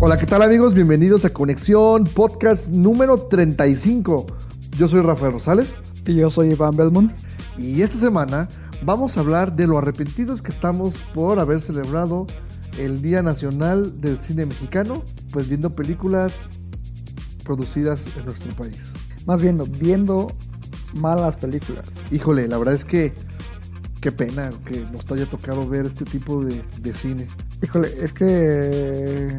Hola, ¿qué tal amigos? Bienvenidos a Conexión Podcast número 35. Yo soy Rafael Rosales Y yo soy Iván Belmont. y esta semana vamos a hablar de lo arrepentidos que estamos por haber celebrado el Día Nacional del Cine Mexicano, pues viendo películas producidas en nuestro país. Más viendo, viendo malas películas. Híjole, la verdad es que qué pena que nos haya tocado ver este tipo de, de cine. Híjole, es que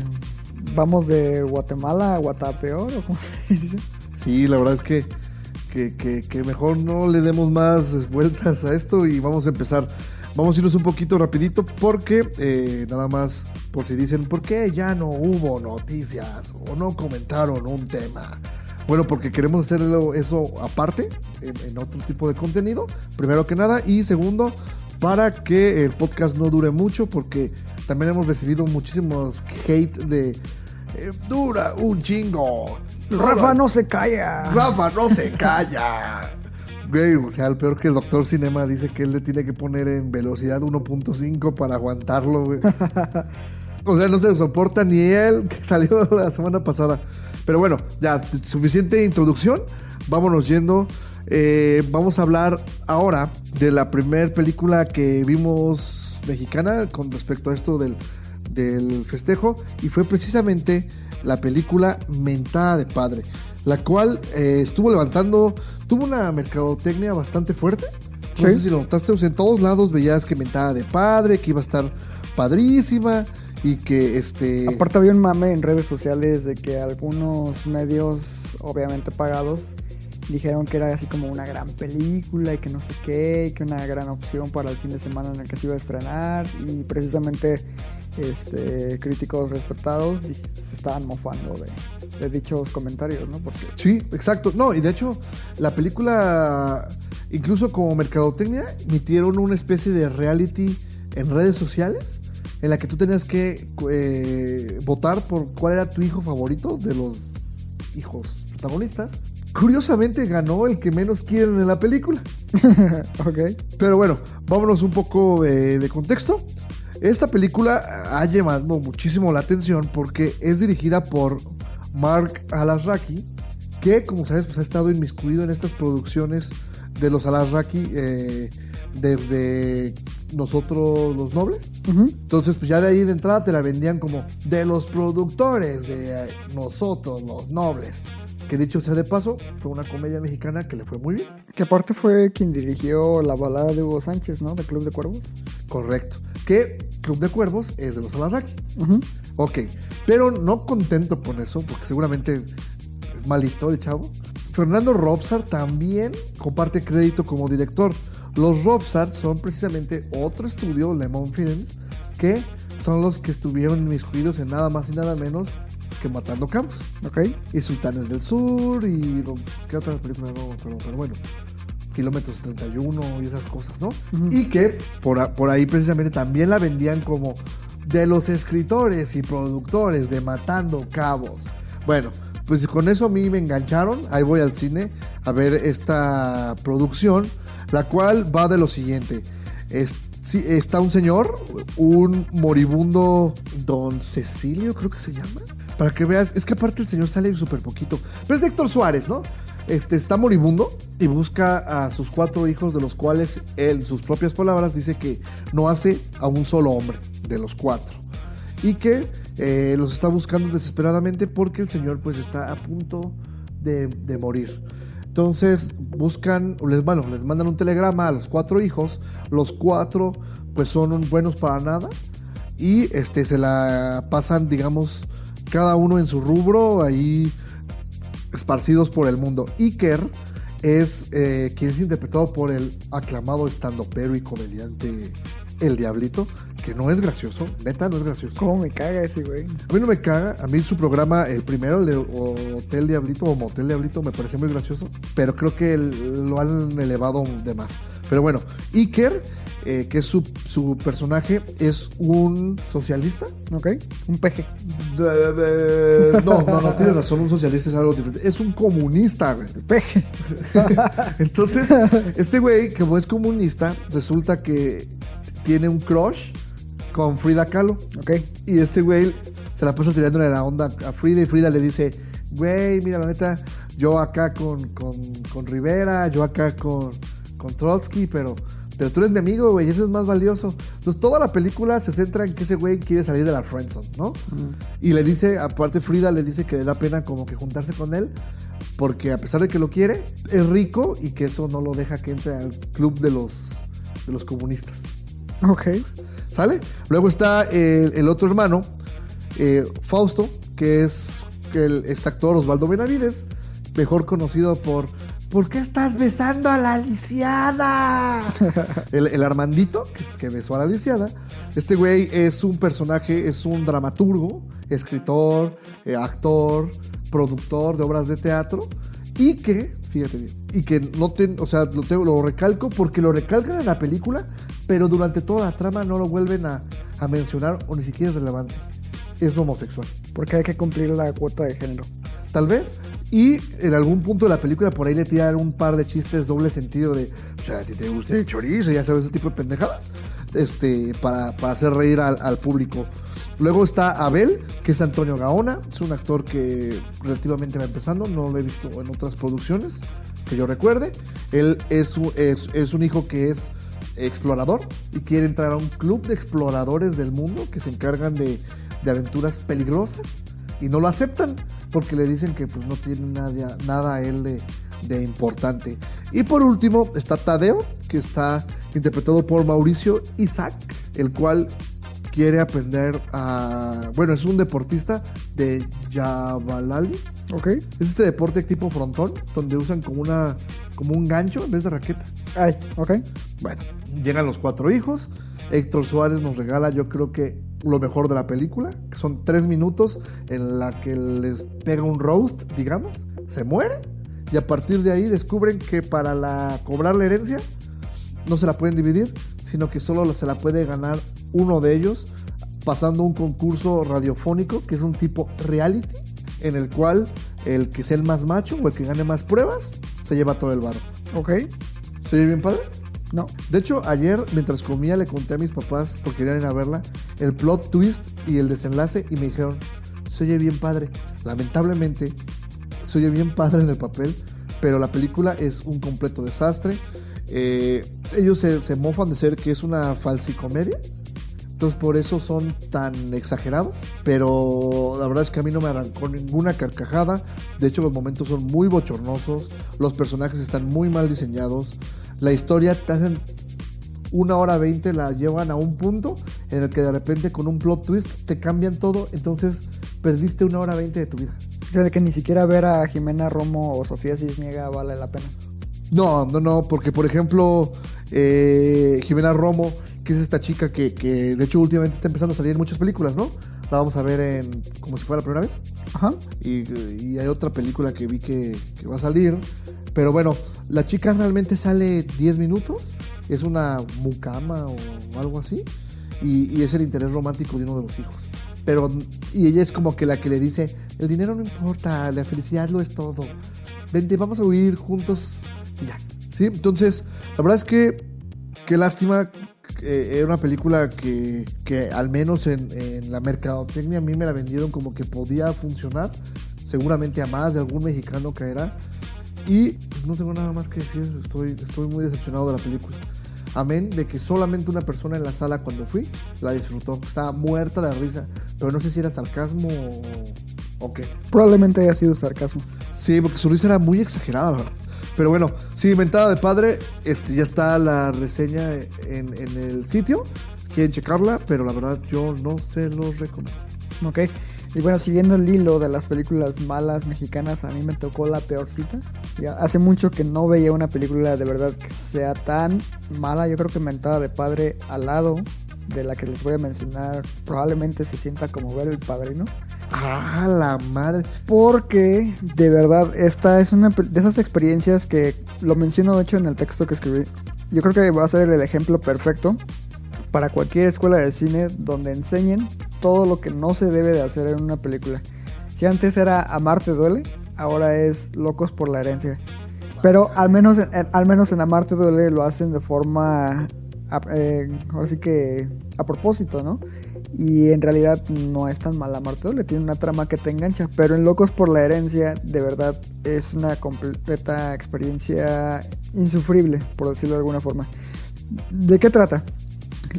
vamos de Guatemala a Guatapeor, o cómo se dice. Sí, la verdad es que, que, que- mejor no le demos más vueltas a esto y vamos a empezar. Vamos a irnos un poquito rapidito porque eh, nada más por si dicen, ¿por qué ya no hubo noticias o no comentaron un tema? Bueno, porque queremos hacerlo eso aparte, en, en otro tipo de contenido, primero que nada, y segundo, para que el podcast no dure mucho, porque también hemos recibido muchísimos hate de eh, dura un chingo. Rafa no se calla. Rafa, no se calla. Güey, o sea, el peor que el Doctor Cinema dice que él le tiene que poner en velocidad 1.5 para aguantarlo, güey. O sea, no se soporta ni él, que salió la semana pasada. Pero bueno, ya, suficiente introducción. Vámonos yendo. Eh, vamos a hablar ahora de la primera película que vimos mexicana con respecto a esto del, del festejo. Y fue precisamente la película Mentada de Padre. La cual eh, estuvo levantando, tuvo una mercadotecnia bastante fuerte. No Sí. sé si lo notaste, o sea, en todos lados veías que Mentada de Padre, que iba a estar padrísima y que este... Aparte había un mame en redes sociales de que algunos medios, obviamente pagados, dijeron que era así como una gran película y que no sé qué, y que una gran opción para el fin de semana en el que se iba a estrenar y precisamente este, críticos respetados se estaban mofando de, de dichos comentarios, ¿no? Porque Sí, exacto. No, y de hecho, la película, incluso como mercadotecnia, emitieron una especie de reality en redes sociales en la que tú tenías que eh, votar por cuál era tu hijo favorito de los hijos protagonistas. Curiosamente ganó el que menos quieren en la película. ok. Pero bueno, vámonos un poco eh, de contexto. Esta película ha llamado muchísimo la atención porque es dirigida por Mark Alasraki, que como sabes pues ha estado inmiscuido en estas producciones de los Alasraki eh, desde nosotros los nobles. Entonces pues ya de ahí de entrada te la vendían como de los productores de eh, nosotros los nobles. Que dicho sea de paso, fue una comedia mexicana que le fue muy bien. Que aparte fue quien dirigió la balada de Hugo Sánchez, ¿no? De Club de Cuervos. Correcto. Que Club de Cuervos es de los Alarraqui. Ok. Pero no contento con eso, porque seguramente es malito el chavo. Fernando Robsar también comparte crédito como director. Los Robsar son precisamente otro estudio, Lemon Films, que son los que estuvieron inmiscuidos en nada más y nada menos que Matando Cabos. Ok. Y Sultanes del Sur y... ¿Qué otra película? No, pero, pero bueno. Kilómetros 31 y esas cosas, ¿no? Y que por, por ahí precisamente también la vendían como de los escritores y productores de Matando Cabos. Bueno, pues con eso a mí me engancharon. Ahí voy al cine a ver esta producción, la cual va de lo siguiente. Es- sí, está un señor, un moribundo don Cecilio, creo que se llama. Para que veas, es que aparte el señor sale súper poquito. Pero es Héctor Suárez, ¿no? Este está moribundo y busca a sus cuatro hijos, de los cuales él, sus propias palabras, dice que no hace a un solo hombre de los cuatro. Y que eh, los está buscando desesperadamente porque el señor pues está a punto de, de morir. Entonces buscan, les, bueno, les mandan un telegrama a los cuatro hijos. Los cuatro pues son buenos para nada. Y este, se la pasan, digamos, cada uno en su rubro, ahí esparcidos por el mundo. Iker es eh, quien es interpretado por el aclamado estandopero y comediante El Diablito, no es gracioso, neta no es gracioso. ¿Cómo me caga ese güey? A mí no me caga, a mí su programa, el primero, el de Hotel Diablito o Motel Diablito, me parece muy gracioso, pero creo que lo han elevado de más. Pero bueno, Iker, eh, que es su, su personaje, es un socialista. ¿Ok? Un peje. No, no, no, tienes razón, un socialista es algo diferente. Es un comunista, güey. Peje. Entonces, este güey, que es comunista, resulta que tiene un crush con Frida Kahlo. Ok. Y este güey se la pasa tirándole la onda a Frida y Frida le dice, güey, mira, la neta, yo acá con, con, con Rivera, yo acá con, con Trotsky, pero, pero tú eres mi amigo, güey, y eso es más valioso. Entonces toda la película se centra en que ese güey quiere salir de la friendzone, ¿no? Y le dice, aparte Frida le dice que le da pena como que juntarse con él, porque a pesar de que lo quiere, es rico y que eso no lo deja que entre al club de los, de los comunistas. Ok. ¿Sale? Luego está el, el otro hermano, eh, Fausto, que es el, este actor Osvaldo Benavides, mejor conocido por ¿Por qué estás besando a la lisiada? el, el Armandito, que, que besó a la lisiada. Este güey es un personaje, es un dramaturgo, escritor, eh, actor, productor de obras de teatro y que, fíjate bien, y que no te, o sea, lo, tengo- lo recalco porque lo recalcan en la película, pero durante toda la trama no lo vuelven a, a mencionar o ni siquiera es relevante. Es homosexual. Porque hay que cumplir la cuota de género. Tal vez. Y en algún punto de la película por ahí le tiran un par de chistes doble sentido de, o sea, a ti te gusta el chorizo, ya sabes, ese tipo de pendejadas, este, para, para hacer reír al, al público. Luego está Abel, que es Antonio Gaona, es un actor que relativamente va empezando, no lo he visto en otras producciones que yo recuerde. Él es, es, es un hijo que es explorador y quiere entrar a un club de exploradores del mundo que se encargan de, aventuras peligrosas y no lo aceptan porque le dicen que pues no tiene nada, nada a él de, de importante. Y por último está Tadeo, que está interpretado por Mauricio Isaac, el cual quiere aprender a... Bueno, es un deportista de Yabalali. Ok. Es este deporte tipo frontón, donde usan como, una, como un gancho en vez de raqueta. Ay, ok. Bueno, llegan los cuatro hijos. Héctor Suárez nos regala, yo creo que lo mejor de la película, que son tres minutos en la que les pega un roast, digamos, se muere y a partir de ahí descubren que para la, cobrar la herencia no se la pueden dividir, sino que solo se la puede ganar uno de ellos pasando un concurso radiofónico que es un tipo reality en el cual el que sea el más macho o el que gane más pruebas se lleva todo el varo. Ok. ¿Se oye bien padre? No. De hecho, ayer mientras comía le conté a mis papás, porque querían ir a verla, el plot twist y el desenlace y me dijeron, se oye bien padre. Lamentablemente, se oye bien padre en el papel, pero la película es un completo desastre. Eh, ellos se, se mofan de ser que es una falsicomedia. Entonces por eso son tan exagerados. Pero la verdad es que a mí no me arrancó ninguna carcajada. De hecho los momentos son muy bochornosos. Los personajes están muy mal diseñados. La historia te hacen una hora veinte, la llevan a un punto en el que de repente con un plot twist te cambian todo. Entonces perdiste una hora veinte de tu vida. O sea, que ni siquiera ver a Jimena Romo o Sofía Cisniega vale la pena. No, no, no, porque por ejemplo, eh, Jimena Romo, que es esta chica que, que de hecho últimamente está empezando a salir en muchas películas, ¿no? La vamos a ver en como si fuera la primera vez. Ajá. Y, y hay otra película que vi que, que va a salir. Pero bueno, la chica realmente sale 10 minutos. Es una mucama o algo así. Y, y es el interés romántico de uno de los hijos. Pero, y ella es como que la que le dice, el dinero no importa, la felicidad lo es todo. Vente, vamos a huir juntos y ya. ¿Sí? Entonces, la verdad es que, qué lástima. Eh, era una película que, que al menos en, en la mercadotecnia a mí me la vendieron como que podía funcionar. Seguramente a más de algún mexicano caerá. Y pues, no tengo nada más que decir. Estoy, estoy muy decepcionado de la película. Amén de que solamente una persona en la sala cuando fui la disfrutó. Estaba muerta de risa. Pero no sé si era sarcasmo o, o qué. Probablemente haya sido sarcasmo. Sí, porque su risa era muy exagerada, la verdad. Pero bueno, sí, Mentada de Padre, este, ya está la reseña en, el sitio. Quieren checarla, pero la verdad yo no se los recomiendo. Ok. Y bueno, siguiendo el hilo de las películas malas mexicanas, a mí me tocó la peorcita. Ya hace mucho que no veía una película de verdad que sea tan mala. Yo creo que Mentada de Padre al lado de la que les voy a mencionar probablemente se sienta como ver el padrino. Ah, la madre. Porque de verdad esta es una de esas experiencias que lo menciono de hecho en el texto que escribí. Yo creo que va a ser el ejemplo perfecto para cualquier escuela de cine donde enseñen todo lo que no se debe de hacer en una película. Si antes era Amarte duele, ahora es Locos por la herencia. Pero al menos, en, al menos en Amarte duele lo hacen de forma, eh, ahora sí que a propósito, ¿no? Y en realidad no es tan mal Amarte duele, tiene una trama que te engancha. Pero en Locos por la herencia, de verdad, es una completa experiencia insufrible, por decirlo de alguna forma. ¿De qué trata?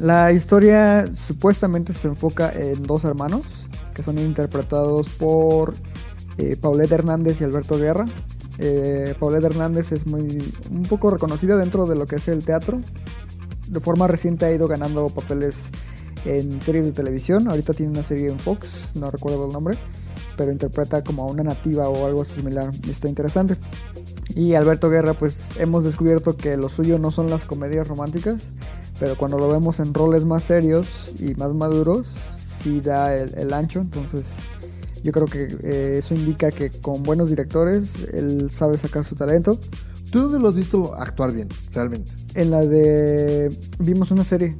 La historia supuestamente se enfoca en dos hermanos que son interpretados por eh, Paulette Hernández y Alberto Guerra. Eh, Paulette Hernández es muy un poco reconocida dentro de lo que es el teatro. De forma reciente ha ido ganando papeles en series de televisión. Ahorita tiene una serie en Fox, no recuerdo el nombre, pero interpreta como a una nativa o algo similar. Está interesante. Y Alberto Guerra, pues hemos descubierto que lo suyo no son las comedias románticas, pero cuando lo vemos en roles más serios y más maduros, sí da el, ancho. Entonces, yo creo que eh, eso indica que con buenos directores él sabe sacar su talento. ¿Tú dónde lo has visto actuar bien, realmente? En la de. Vimos una serie.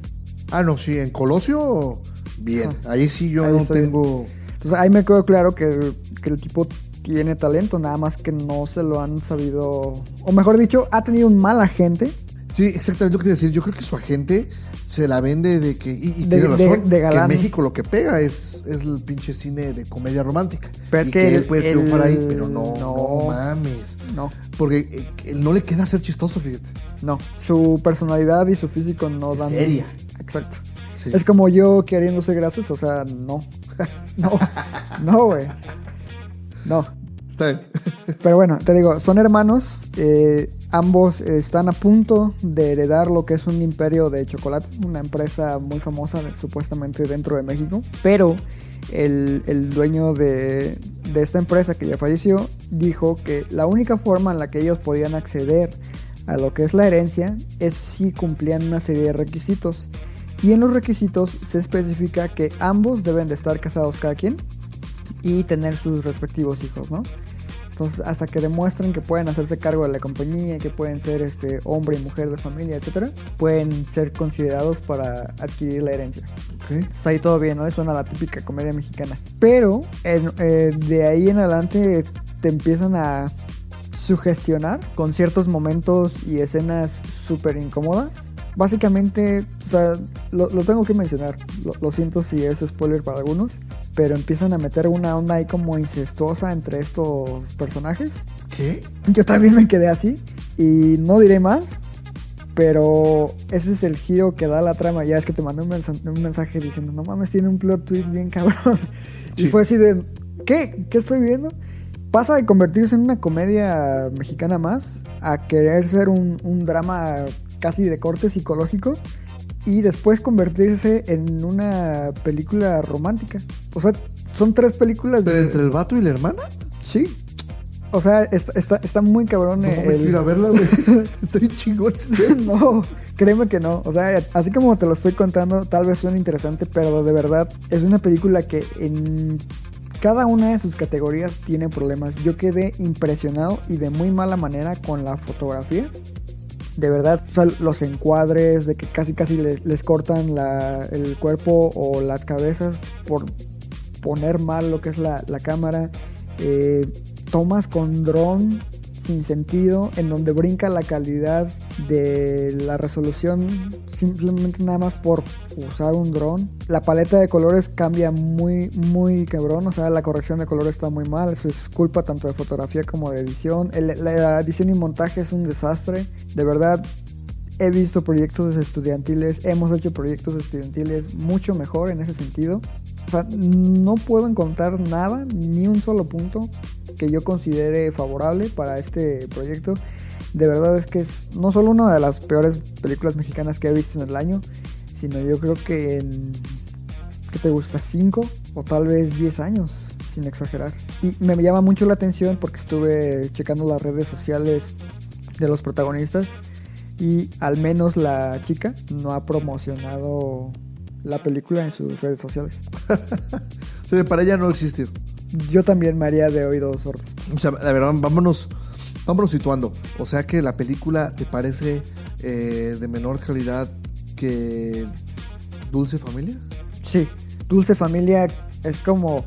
Ah, no, sí, en Colosio, bien. Ahí sí yo no tengo. Entonces ahí me quedó claro que, que el tipo tiene talento, nada más que no se lo han sabido. O mejor dicho, ha tenido un mal agente Sí, exactamente lo que te decir. Yo creo que su agente se la vende de que. Y, tiene razón. Que en México lo que pega es, es el pinche cine de comedia romántica. Pero es que, él puede triunfar ahí, pero no, no, mames. No. Porque eh, él no le queda ser chistoso, fíjate. No. Su personalidad y su físico no dan. Seria. Exacto. Es como yo queriendo ser gracioso, o sea, no. no. No, güey. No. Está bien. Pero bueno, te digo, son hermanos. Eh, Ambos están a punto de heredar lo que es un imperio de chocolate, una empresa muy famosa supuestamente dentro de México. Pero el, dueño de, de esta empresa que ya falleció dijo que la única forma en la que ellos podían acceder a lo que es la herencia es si cumplían una serie de requisitos. Y en los requisitos se especifica que ambos deben de estar casados cada quien y tener sus respectivos hijos, ¿no? Entonces, hasta que demuestren que pueden hacerse cargo de la compañía, que pueden ser este hombre y mujer de familia, etcétera, pueden ser considerados para adquirir la herencia. Okay. Pues ahí todo bien, ¿no? Es una la típica comedia mexicana. Pero eh, de ahí en adelante te empiezan a sugestionar con ciertos momentos y escenas súper incómodas. Básicamente, o sea, lo, tengo que mencionar. lo, siento si es spoiler para algunos pero empiezan a meter una onda ahí como incestuosa entre estos personajes. ¿Qué? Yo también me quedé así y no diré más, pero ese es el giro que da la trama. Ya es que te mandé un, mensaje, diciendo, no mames, tiene un plot twist bien cabrón. Y fue así de, ¿qué? ¿Qué estoy viendo? Pasa de convertirse en una comedia mexicana más a querer ser un, un drama casi de corte psicológico y después convertirse en una película romántica. O sea, son tres películas. ¿Pero entre el vato y la hermana? Sí. O sea, está, está, muy cabrón. No, el... ir a verla, güey. Estoy chingón. no, créeme que no. O sea, así como te lo estoy contando, tal vez suene interesante, pero de verdad es una película que en cada una de sus categorías tiene problemas. Yo quedé impresionado y de muy mala manera con la fotografía de verdad, los encuadres, de que casi casi les, cortan el cuerpo o las cabezas por poner mal lo que es la, cámara. Eh, tomas con dron sin sentido, en donde brinca la calidad de la resolución simplemente nada más por usar un dron. La paleta de colores cambia muy, muy cabrón, o sea, la corrección de colores está muy mal, eso es culpa tanto de fotografía como de edición. la edición y montaje es un desastre, de verdad. He visto proyectos estudiantiles, hemos hecho proyectos estudiantiles mucho mejor en ese sentido. O sea, no puedo encontrar nada, ni un solo punto que yo considere favorable para este proyecto. De verdad es que es no solo una de las peores películas mexicanas que he visto en el año, sino yo creo que en, ¿qué te gusta? 5 o tal vez 10 años, sin exagerar. Y me llama mucho la atención porque estuve checando las redes sociales de los protagonistas y al menos la chica no ha promocionado la película en sus redes sociales. O sea, para ella no existir. Yo también me haría de oídos sordos. O sea, la verdad, vámonos, vámonos situando. O sea que la película te parece eh, de menor calidad que Dulce Familia. Sí, Dulce Familia es como.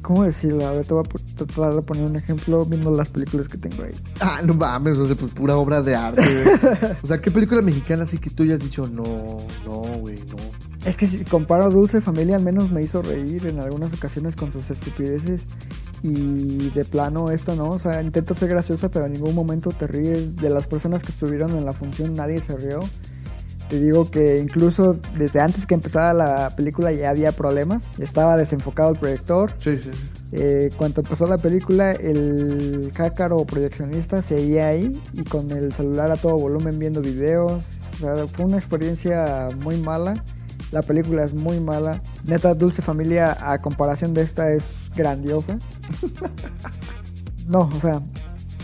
¿Cómo decirlo? A ver, te voy a tratar de poner un ejemplo viendo las películas que tengo ahí. Ah, no mames, o sea, pues pura obra de arte. o sea, ¿qué película mexicana así que tú ya has dicho no, no, güey, no? Es que si comparo Dulce Familia, al menos me hizo reír en algunas ocasiones con sus estupideces. Y de plano, esto no. O sea, intenta ser graciosa, pero en ningún momento te ríes. De las personas que estuvieron en la función, nadie se rió. Te digo que incluso desde antes que empezara la película ya había problemas. Estaba desenfocado el proyector. Sí, sí, sí. Eh, cuando empezó la película, el cácaro proyeccionista seguía ahí y con el celular a todo volumen viendo videos. O sea, fue una experiencia muy mala. La película es muy mala. Neta, Dulce Familia, a comparación de esta, es grandiosa. no, o sea,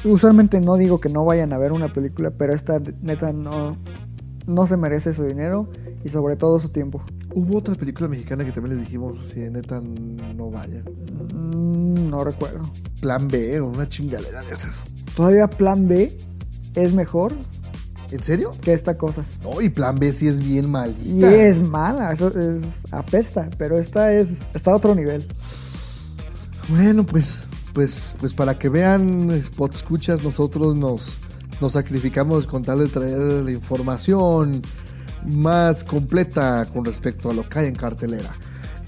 usualmente no digo que no vayan a ver una película, pero esta neta no, no se merece su dinero y sobre todo su tiempo. Hubo otra película mexicana que también les dijimos, si neta no vayan. Mm, no recuerdo. Plan B una chingadera de esas. Todavía Plan B es mejor ¿En serio? que esta cosa. No, y Plan B sí es bien Y maldita. es mala, eso es apesta, pero esta es está a otro nivel. Bueno, pues, pues, pues para que vean, spot escuchas, nosotros nos, nos sacrificamos con tal de traer la información más completa con respecto a lo que hay en cartelera.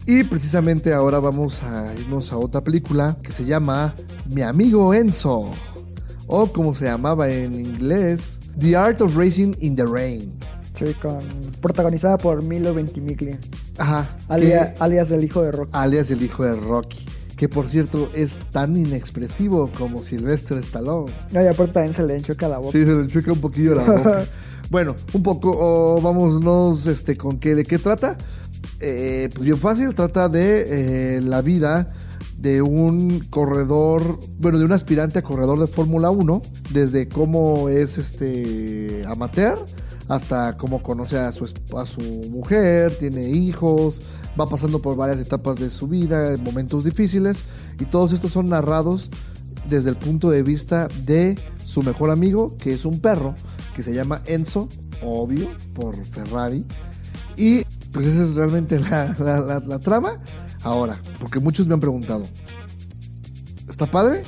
Y precisamente ahora vamos a irnos a otra película que se llama Mi amigo Enzo. O como se llamaba en inglés, The Art of Racing in the Rain. Sí, con, protagonizada por Milo Ventimiglia, Ajá. alia- que- alias del hijo de Rock. alias el hijo de Rocky. Que por cierto es tan inexpresivo como Sylvester Stallone. No, y aparte también se le enchueca la boca. Sí, se le chueca un poquillo la boca. bueno, un poco, oh, vámonos este, con qué, de qué trata. Eh, pues bien fácil, trata de eh, la vida de un corredor, bueno, de un aspirante a corredor de Fórmula 1, desde cómo es este amateur hasta cómo conoce a su, a su mujer, tiene hijos, va pasando por varias etapas de su vida, momentos difíciles, y todos estos son narrados desde el punto de vista de su mejor amigo, que es un perro, que se llama Enzo, obvio, por Ferrari. Y pues esa es realmente la- la trama. Ahora, porque muchos me han preguntado, ¿está padre?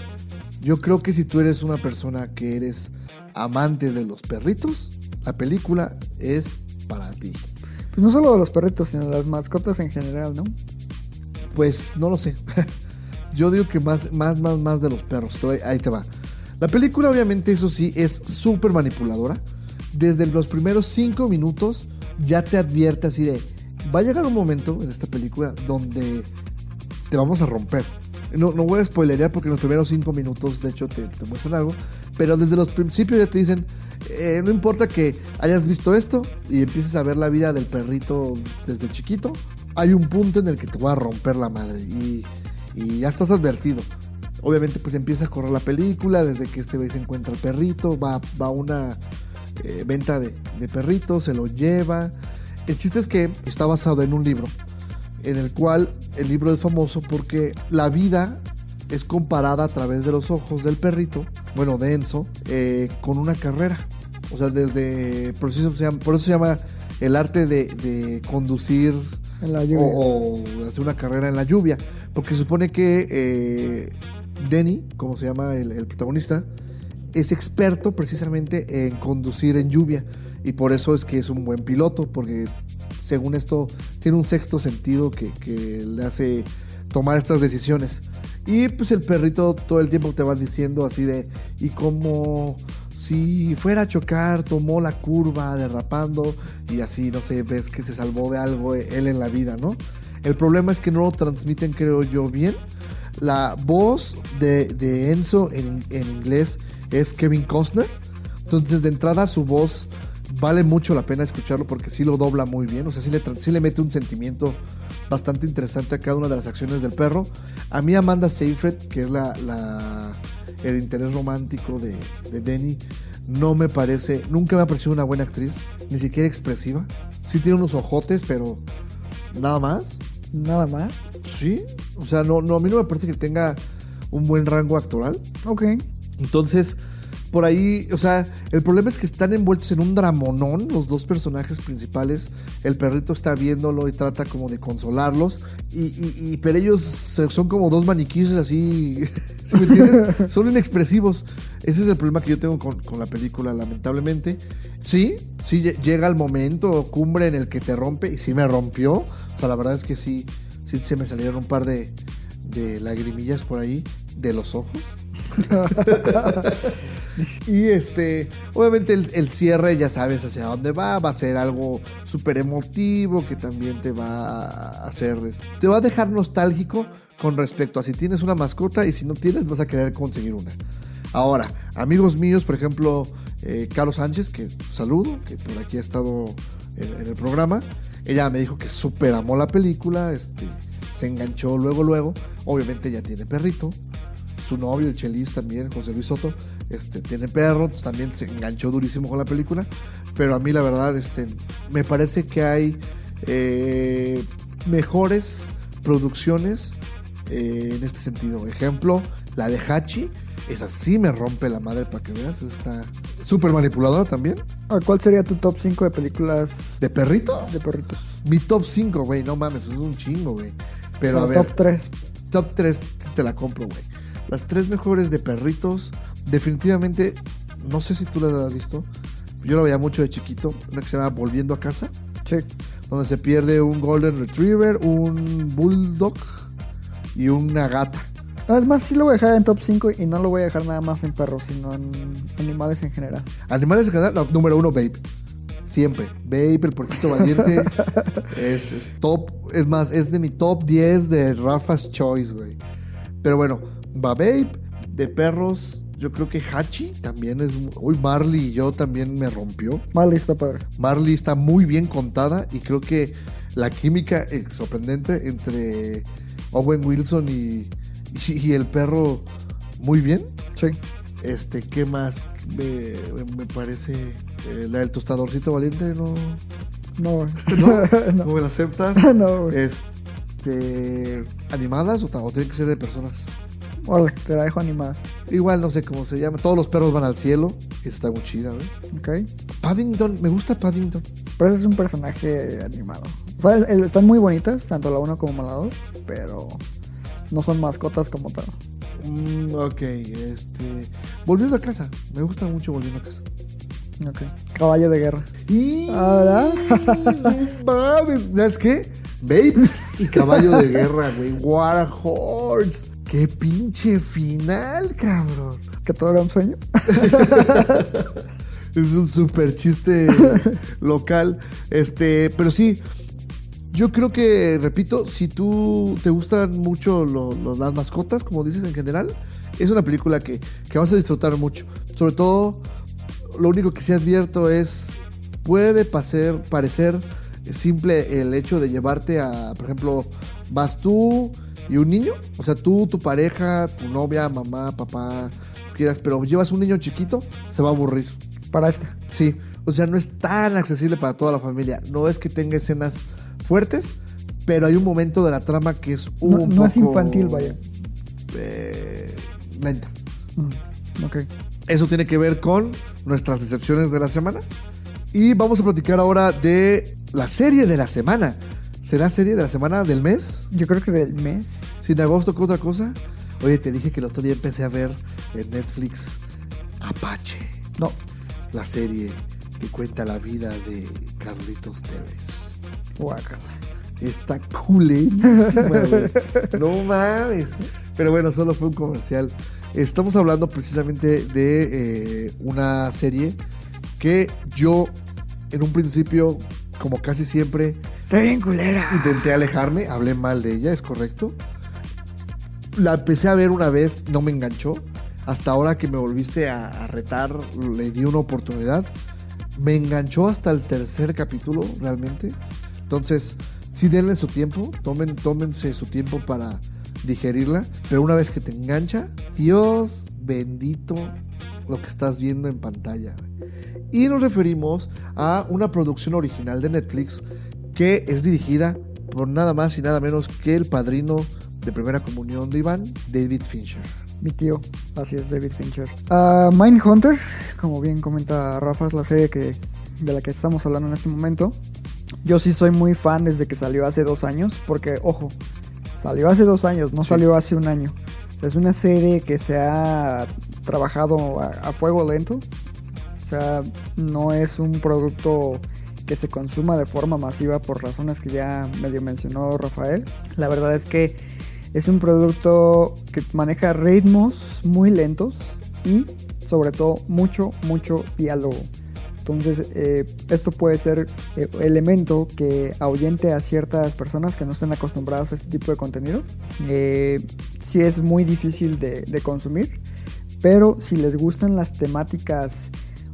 Yo creo que si tú eres una persona que eres amante de los perritos, la película es para ti. Pues no solo de los perritos, sino de las mascotas en general, ¿no? Pues no lo sé. Yo digo que más, más, más, más de los perros. Ahí te va. La película, obviamente, eso sí, es súper manipuladora. Desde los primeros cinco minutos ya te advierte así de. Va a llegar un momento en esta película donde te vamos a romper. No, no voy a spoilerear porque en los primeros cinco minutos, de hecho, te, muestran algo. Pero desde los principios ya te dicen, eh, no importa que hayas visto esto y empieces a ver la vida del perrito desde chiquito, hay un punto en el que te va a romper la madre y, y ya estás advertido. Obviamente pues empieza a correr la película desde que este güey se encuentra el perrito, va, va a una eh, venta de, de perritos, se lo lleva. El chiste es que está basado en un libro en el cual el libro es famoso porque la vida es comparada a través de los ojos del perrito, bueno, de Enzo, eh, con una carrera. O sea, desde. Por eso se llama, por eso se llama el arte de, de conducir En la lluvia. o, o hacer una carrera en la lluvia. Porque se supone que eh, Denny, como se llama el, el protagonista, es experto precisamente en conducir en lluvia. Y por eso es que es un buen piloto, porque según esto tiene un sexto sentido que, que le hace tomar estas decisiones. Y pues el perrito todo el tiempo te va diciendo así de, y como si fuera a chocar, tomó la curva derrapando y así, no sé, ves que se salvó de algo él en la vida, ¿no? El problema es que no lo transmiten, creo yo, bien. La voz de, de Enzo en, en inglés es Kevin Costner. Entonces, de entrada, su voz vale mucho la pena escucharlo porque sí lo dobla muy bien. O sea, sí le, sí le mete un sentimiento bastante interesante a cada una de las acciones del perro. A mí, Amanda Seyfried, que es la, la- el interés romántico de, de Denny, no me parece, nunca me ha parecido una buena actriz, ni siquiera expresiva. Sí tiene unos ojotes, pero nada más. Nada más. Sí. O sea, no, no, a mí no me parece que tenga un buen rango actoral. Ok. Entonces, por ahí, o sea, el problema es que están envueltos en un dramonón los dos personajes principales. El perrito está viéndolo y trata como de consolarlos. Y, y- y- pero ellos son como dos maniquíes así, ¿sí me entiendes? son inexpresivos. Ese es el problema que yo tengo con, con la película, lamentablemente. Sí, sí lle- llega el momento cumbre en el que te rompe y sí me rompió. O sea, la verdad es que sí, sí se me salieron un par de, de lagrimillas por ahí de los ojos. Y este, obviamente el, cierre ya sabes hacia dónde va, va a ser algo súper emotivo que también te va a hacer, te va a dejar nostálgico con respecto a si tienes una mascota y si no tienes vas a querer conseguir una. Ahora, amigos míos, por ejemplo, eh, Carlos Sánchez, que saludo, que por aquí ha estado en, en el programa, ella me dijo que súper amó la película, este, se enganchó luego, luego, obviamente ya tiene perrito, su novio, el Chelis también, José Luis Soto, este, tiene perro, pues, también se enganchó durísimo con la película, pero a mí la verdad, este, me parece que hay eh, mejores producciones eh, en este sentido. Ejemplo, la de Hachi, esa sí me rompe la madre para que veas, está súper manipuladora también. Ah, ¿Cuál sería tu top 5 de películas ¿De perritos? de perritos? Mi top 5, güey, no mames, es un chingo, güey. Pero a ver. top 3. Top 3 te la compro, güey. Las tres mejores de perritos, definitivamente, no sé si tú las has visto. Yo la veía mucho de chiquito, una que se llama Volviendo a casa, Sí. donde se pierde un Golden Retriever, un Bulldog y una gata. Es más, sí lo voy a dejar en top 5 y no lo voy a dejar nada más en perros, sino en animales en general. Animales de canal, no, número uno, Babe. Siempre. Babe, el porquito valiente, es, es top. Es más, es de mi top 10 de Rafa's Choice, güey. Pero bueno, va Babe, de perros. Yo creo que Hachi también es. Uy, Marley y yo también me rompió. Mal está padre. Marley está muy bien contada y creo que la química es sorprendente entre Owen Wilson y, y, y el perro muy bien. Sí. Este, ¿qué más? Me, me parece eh, la del tostadorcito valiente, ¿no? No. ¿No? No. ¿No me la aceptas? No, güey. Este, ¿animadas o, o tiene que ser de personas? Órale, te la dejo animada. Igual, no sé cómo se llama. Todos los perros van al cielo. Está muy chida, ¿eh? Ok. Paddington, me gusta Paddington. Pero ese es un personaje animado. O sea, el- el- están muy bonitas, tanto la 1 como la 2, pero no son mascotas como tal. Mm, ok, este. Volviendo a casa. Me gusta mucho volviendo a casa. Ok. Caballo de guerra. Y. Ah, ¿sabes qué? Babe y caballo de guerra, güey. War Horse. Qué pinche final, cabrón. Que todo era un sueño. Es un super chiste local. Este, pero sí, yo creo que, repito, si tú te gustan mucho lo- las mascotas, como dices en general, es una película que, que vas a disfrutar mucho. Sobre todo, lo único que sí advierto es, puede parecer simple el hecho de llevarte a, por ejemplo, vas tú y un niño, o sea, tú, tu pareja, tu novia, mamá, papá, quieras, pero llevas un niño chiquito, se va a aburrir. Para esta. Sí, o sea, no es tan accesible para toda la familia. No es que tenga escenas fuertes, pero hay un momento de la trama que es un No, no es infantil, vaya. eh, lenta. Mm, ok. Eso tiene que ver con nuestras decepciones de la semana. Y vamos a platicar ahora de la serie de la semana. ¿Será serie de la semana del mes? Yo creo que del mes. ¿Sin agosto con otra cosa? Oye, te dije que el otro día empecé a ver en Netflix Apache. No. la serie que cuenta la vida de Carlitos Tevez. Guácala. Está culerísima, güey. No mames. Pero bueno, solo fue un comercial. Estamos hablando precisamente de eh, una serie que yo en un principio, como casi siempre, Está bien culera. intenté alejarme, hablé mal de ella, es correcto. La empecé a ver una vez, no me enganchó. Hasta ahora que me volviste a, a retar, le di una oportunidad. Me enganchó hasta el tercer capítulo, realmente. Entonces, sí denle su tiempo, tomen, tómense su tiempo para digerirla. Pero una vez que te engancha, Dios bendito lo que estás viendo en pantalla. Y nos referimos a una producción original de Netflix que es dirigida por nada más y nada menos que el padrino de primera comunión de Iván, David Fincher. Mi tío, así es, David Fincher. Uh, Mindhunter, como bien comenta Rafa, es la serie que, de la que estamos hablando en este momento. Yo sí soy muy fan desde que salió hace dos años, porque, ojo, salió hace dos años, no salió hace un año. O sea, es una serie que se ha trabajado a, a fuego lento. O sea, no es un producto que se consuma de forma masiva por razones que ya medio mencionó Rafael. La verdad es que es un producto que maneja ritmos muy lentos y sobre todo mucho, mucho diálogo. Entonces, eh, esto puede ser eh, elemento que ahuyente a ciertas personas que no estén acostumbradas a este tipo de contenido. Eh, sí es muy difícil de, de, consumir, pero si les gustan las temáticas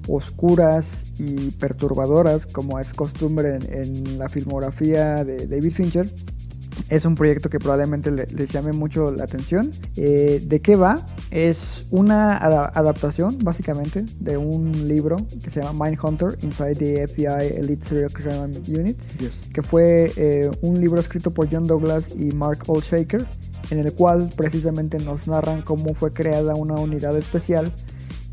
oscuras y perturbadoras, como es costumbre en, en la filmografía de David Fincher, es un proyecto que probablemente les llame mucho la atención. Eh, ¿De qué va? Es una ad adaptación, básicamente, de un libro que se llama Mindhunter Inside the FBI Elite Serial Crime Unit, Yes. que fue eh, un libro escrito por John Douglas y Mark Olshaker, en el cual precisamente nos narran cómo fue creada una unidad especial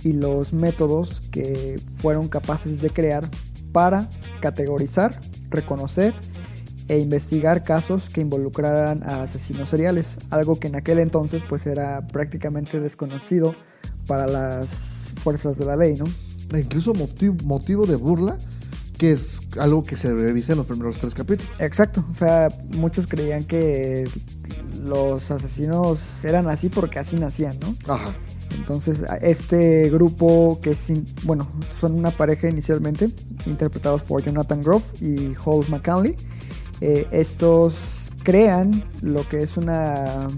y los métodos que fueron capaces de crear para categorizar, reconocer e investigar casos que involucraran a asesinos seriales, algo que en aquel entonces pues era prácticamente desconocido para las fuerzas de la ley, ¿no? E incluso motivo, motivo de burla, que es algo que se revisa en los primeros tres capítulos. Exacto, o sea, muchos creían que los asesinos eran así porque así nacían, ¿no? Ajá. Entonces, este grupo que es, bueno, son una pareja inicialmente, interpretados por Jonathan Groff y Holt McCanley. Eh, estos crean lo que es una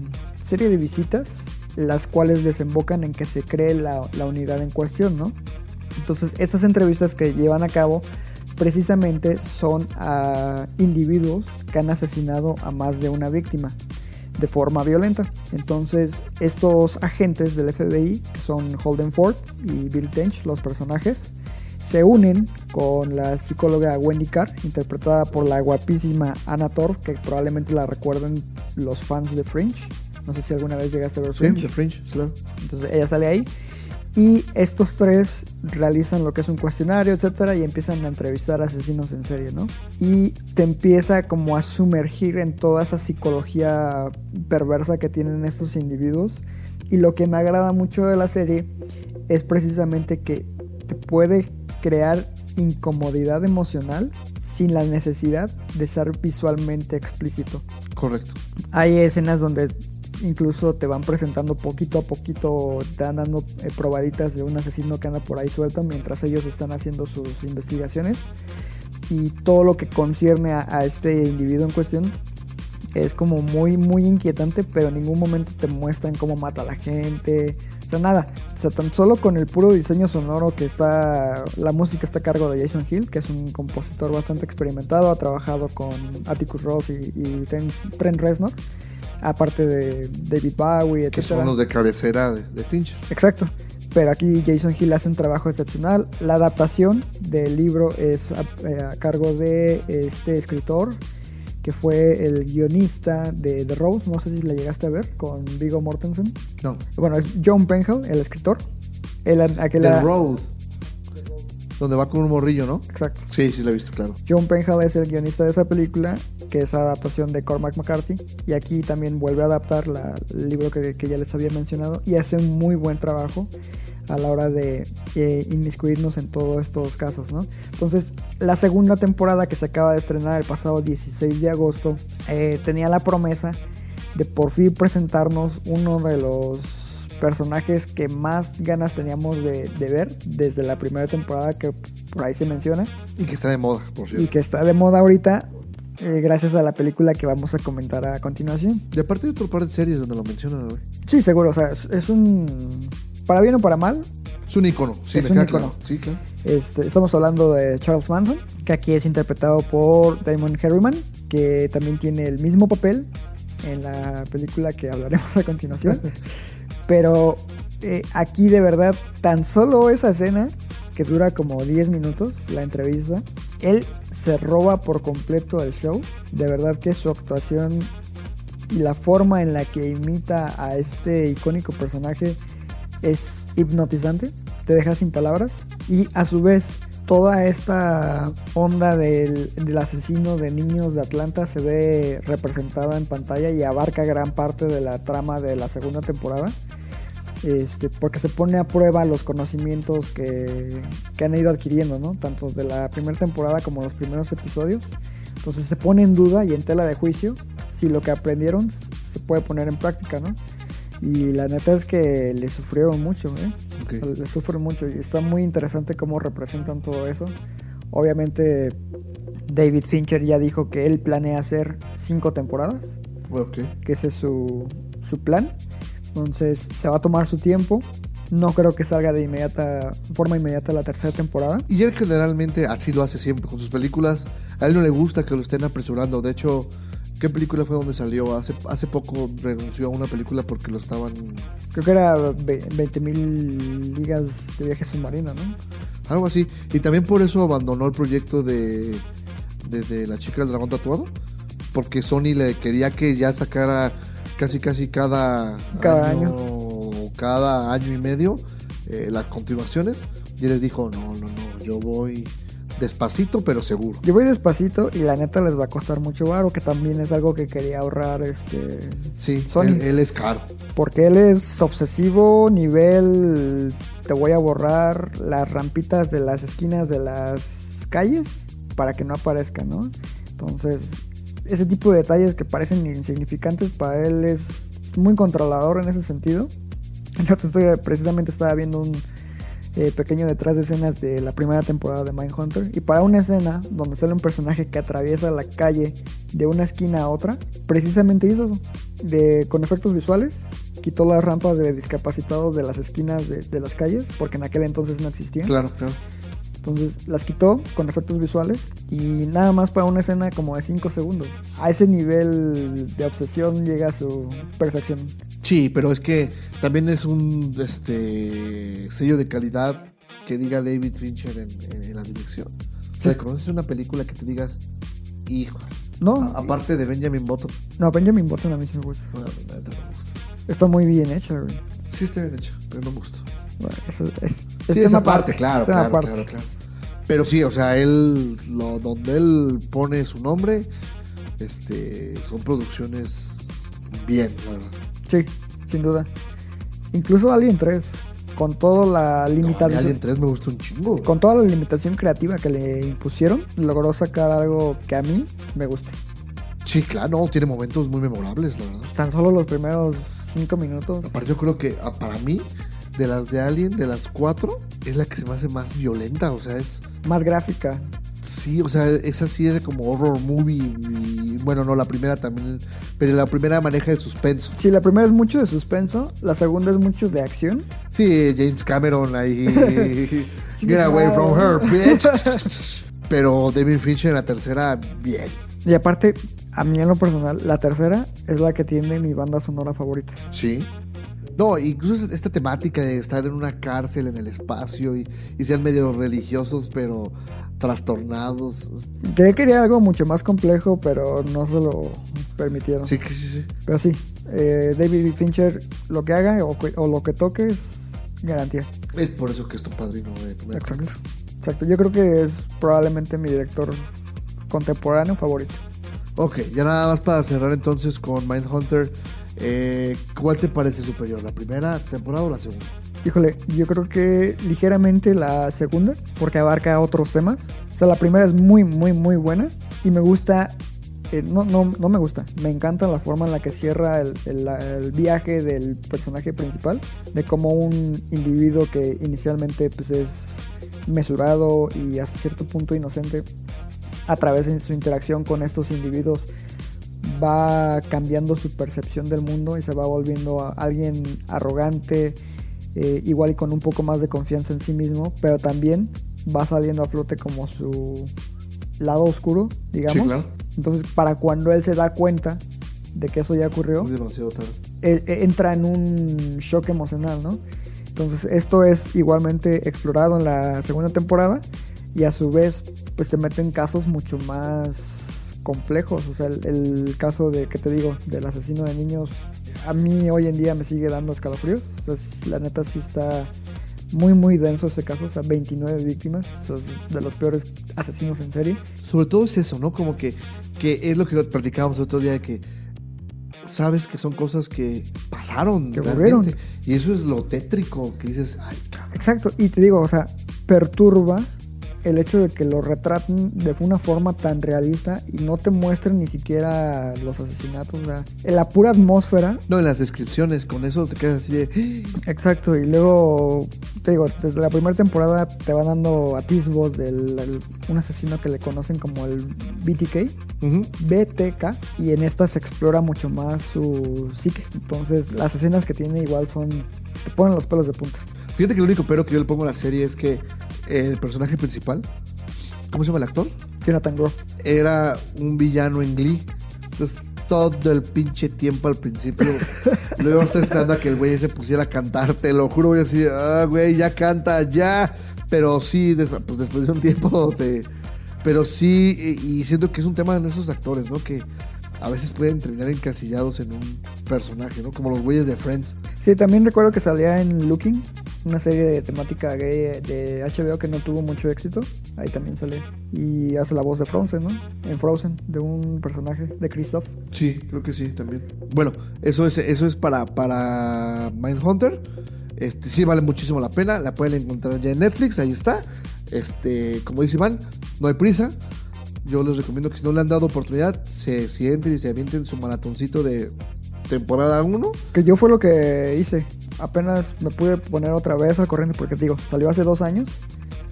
serie de visitas, las cuales desembocan en que se cree la, la unidad en cuestión, ¿no? Entonces, estas entrevistas que llevan a cabo precisamente son a individuos que han asesinado a más de una víctima de forma violenta. Entonces, estos agentes del FBI, que son Holden Ford y Bill Tench, los personajes, se unen con la psicóloga Wendy Carr, interpretada por la guapísima Anna Thor, que probablemente la recuerden los fans de Fringe. No sé si alguna vez llegaste a ver Fringe. Sí, Fringe, claro. Entonces ella sale ahí. Y estos tres realizan lo que es un cuestionario, etcétera, y empiezan a entrevistar asesinos en serie, ¿no? Y te empieza como a sumergir en toda esa psicología perversa que tienen estos individuos. Y lo que me agrada mucho de la serie es precisamente que te puede crear incomodidad emocional sin la necesidad de ser visualmente explícito. Correcto. Hay escenas donde incluso te van presentando poquito a poquito, te van dando eh, probaditas de un asesino que anda por ahí suelto mientras ellos están haciendo sus investigaciones. Y todo lo que concierne a, este individuo en cuestión es como muy, muy inquietante, pero en ningún momento te muestran cómo mata a la gente. O sea, nada. O sea, tan solo con el puro diseño sonoro que está. La música está a cargo de Jason Hill, que es un compositor bastante experimentado. Ha trabajado con Atticus Ross y, y Trent, Trent Reznor. Aparte de David Bowie, etc. Que son los de cabecera de, de Fincher. Exacto. Pero aquí Jason Hill hace un trabajo excepcional. La adaptación del libro es a, eh, a cargo de este escritor que fue el guionista de The Road, no sé si la llegaste a ver, con Vigo Mortensen. No. Bueno, es John Penhall, el escritor. El, aquel The Road. Donde va con un morrillo, ¿no? Exacto. Sí, sí, la he visto, claro. John Penhall es el guionista de esa película, que es adaptación de Cormac McCarthy. Y aquí también vuelve a adaptar la- el libro que, que ya les había mencionado. Y hace un muy buen trabajo a la hora de eh, inmiscuirnos en todos estos casos, ¿no? Entonces, la segunda temporada que se acaba de estrenar el pasado 16 de agosto eh, tenía la promesa de por fin presentarnos uno de los personajes que más ganas teníamos de, de ver desde la primera temporada que por ahí se menciona Y que está de moda, por y cierto. que está de moda ahorita eh, gracias a la película que vamos a comentar a continuación. Y aparte de otro par de series donde lo mencionan, güey. Sí, seguro, o sea, es, es un... Para bien o para mal, Es un icono. Sí, Es me un claro. Sí, claro. este, estamos hablando de Charles Manson, que aquí es interpretado por Damon Herriman, que también tiene el mismo papel en la película que hablaremos a continuación. Pero eh, aquí de verdad, tan solo esa escena, que dura como 10 minutos, la entrevista, él se roba por completo el show. De verdad que su actuación y la forma en la que imita a este icónico personaje es hipnotizante, te deja sin palabras y a su vez toda esta onda del, del asesino de niños de Atlanta se ve representada en pantalla y abarca gran parte de la trama de la segunda temporada. Este, porque se pone a prueba los conocimientos que, que han ido adquiriendo, ¿no? Tanto de la primera temporada como los primeros episodios. Entonces se pone en duda y en tela de juicio si lo que aprendieron se puede poner en práctica, ¿no? Y la neta es que le sufrieron mucho, ¿eh? Ok. Le sufren mucho y está muy interesante cómo representan todo eso. Obviamente David Fincher ya dijo que él planea hacer cinco temporadas, Ok. que ese es su, su plan. Entonces se va a tomar su tiempo. No creo que salga de inmediata, forma inmediata la tercera temporada. Y él generalmente así lo hace siempre con sus películas. A él no le gusta que lo estén apresurando. De hecho, ¿qué película fue donde salió? Hace, hace poco renunció a una película porque lo estaban... Creo que era ve- 20.000 ligas de viaje submarino, ¿no? Algo así. Y también por eso abandonó el proyecto de, de, de La chica del dragón tatuado. Porque Sony le quería que ya sacara casi casi cada, Cada cada año y medio eh, las continuaciones. Y él les dijo, no, no, no, yo voy despacito pero seguro. Yo voy despacito y la neta les va a costar mucho varo, que también es algo que quería ahorrar este Sí, Sony. él, él es caro. Porque él es obsesivo, nivel te voy a borrar las rampitas de las esquinas de las calles para que no aparezcan, ¿no? Entonces, ese tipo de detalles que parecen insignificantes para él es muy controlador en ese sentido. Estoy, precisamente estaba viendo un eh, pequeño detrás de escenas de la primera temporada de Mindhunter y para una escena donde sale un personaje que atraviesa la calle de una esquina a otra, precisamente hizo eso, de, con efectos visuales, quitó las rampas de discapacitados de las esquinas de, de las calles, porque en aquel entonces no existían. Claro, claro. Entonces las quitó con efectos visuales y nada más para una escena como de 5 segundos. A ese nivel de obsesión llega a su perfección. Sí, pero es que también es un este sello de calidad que diga David Fincher en, en- en la dirección. O sea, conoces una película que te digas, hijo, No, a- aparte de Benjamin Button, no, Benjamin Button a mí sí me gusta. no, la neta no me gusta. Está muy bien hecha, güey. Sí está bien hecho, pero no me gustó. Bueno, eso es, es Sí, tema esa parte, claro, claro, claro, claro. Pero sí, o sea, él, lo, donde él pone su nombre, este, son producciones bien, la verdad. Sí, sin duda. Incluso Alien 3, con toda la No, limitación. Alien 3 me gusta un chingo. Con toda la limitación creativa que le impusieron, logró sacar algo que a mí me guste. Sí, claro, no, tiene momentos muy memorables, la verdad. Tan solo los primeros 5 minutos. Aparte, yo creo que ah, para mí, de las de Alien, de las cuatro, es la que se me hace más violenta. O sea, es. Más gráfica. Sí, o sea, esa sí es como horror movie. y- bueno, no, la primera también. Pero la primera maneja el suspenso. Sí, la primera es mucho de suspenso, la segunda es mucho de acción. Sí, James Cameron ahí. Get away from her, bitch. Pero David Fincher en la tercera, bien. Y aparte, a mí en lo personal, la tercera es la que tiene mi banda sonora favorita. Sí. No, incluso esta temática de estar en una cárcel en el espacio y, y ser medio religiosos, pero trastornados. Que quería algo mucho más complejo, pero no se lo permitieron. Sí, sí, sí. Pero sí, eh, David Fincher lo que haga o, lo que toque es garantía. Es por eso que es tu padrino de primera Exacto. Exacto. Yo creo que es probablemente mi director contemporáneo favorito. Ok, ya nada más para cerrar entonces con Mindhunter. Eh, ¿Cuál te parece superior? ¿La primera temporada o la segunda? Híjole, yo creo que ligeramente la segunda, porque abarca otros temas. O sea, la primera es muy, muy, muy buena y me gusta. eh, no, no, no me gusta, me encanta la forma en la que cierra el, el- viaje del personaje principal, de cómo un individuo que inicialmente pues, es mesurado y hasta cierto punto inocente, a través de su interacción con estos individuos, va cambiando su percepción del mundo y se va volviendo a alguien arrogante, eh, igual y con un poco más de confianza en sí mismo, pero también va saliendo a flote como su lado oscuro, digamos. Sí, claro. Entonces, para cuando él se da cuenta de que eso ya ocurrió, demasiado tarde. eh, entra en un shock emocional, ¿no? Entonces, esto es igualmente explorado en la segunda temporada y a su vez pues te meten casos mucho más complejos. O sea, el, el caso de, que te digo, del asesino de niños, a mí hoy en día me sigue dando escalofríos. O sea, es- la neta sí está muy, muy denso ese caso. O sea, 29 víctimas, o sea, es de los peores asesinos en serie. Sobre todo es eso, ¿no? Como que, que es lo que platicábamos el otro día de que sabes que son cosas que pasaron. Que ocurrieron. Y eso es lo tétrico que dices, ay, cabrón. Exacto, y te digo, o sea, perturba el hecho de que lo retraten de una forma tan realista y no te muestren ni siquiera los asesinatos, o sea, en la pura atmósfera. No, en las descripciones, con eso te quedas así de. Exacto, y luego, te digo, desde la primera temporada te van dando atisbos de un asesino que le conocen como el BTK. BTK, y en esta se explora mucho más su psique. Entonces, las escenas que tiene igual son, te ponen los pelos de punta. Fíjate que lo único pero que yo le pongo a la serie es que el personaje principal, ¿cómo se llama el actor? Jonathan Groff. Era un villano en Glee. Entonces, todo el pinche tiempo al principio. luego estás esperando a que el güey se pusiera a cantar. Te lo juro, güey, así, ah, güey, ya canta, ya. Pero sí, des- pues después de un tiempo te. Pero sí, y, y siento que es un tema en esos actores, ¿no? Que a veces pueden terminar encasillados en un personaje, ¿no? Como los güeyes de Friends. Sí, también recuerdo que salía en Looking, una serie de temática gay de HBO que no tuvo mucho éxito. Ahí también sale. Y hace la voz de Frozen, ¿no? En Frozen, de un personaje, de Christoph. Sí, creo que sí, también. Bueno, eso es, eso es para, para Mindhunter. Este, sí vale muchísimo la pena. La pueden encontrar ya en Netflix, ahí está. Este, como dice Iván, no hay prisa. Yo les recomiendo que si no le han dado oportunidad, se sienten y se avienten su maratoncito de temporada 1. Que yo fue lo que hice. Apenas me pude poner otra vez al corriente porque, digo, salió hace dos años.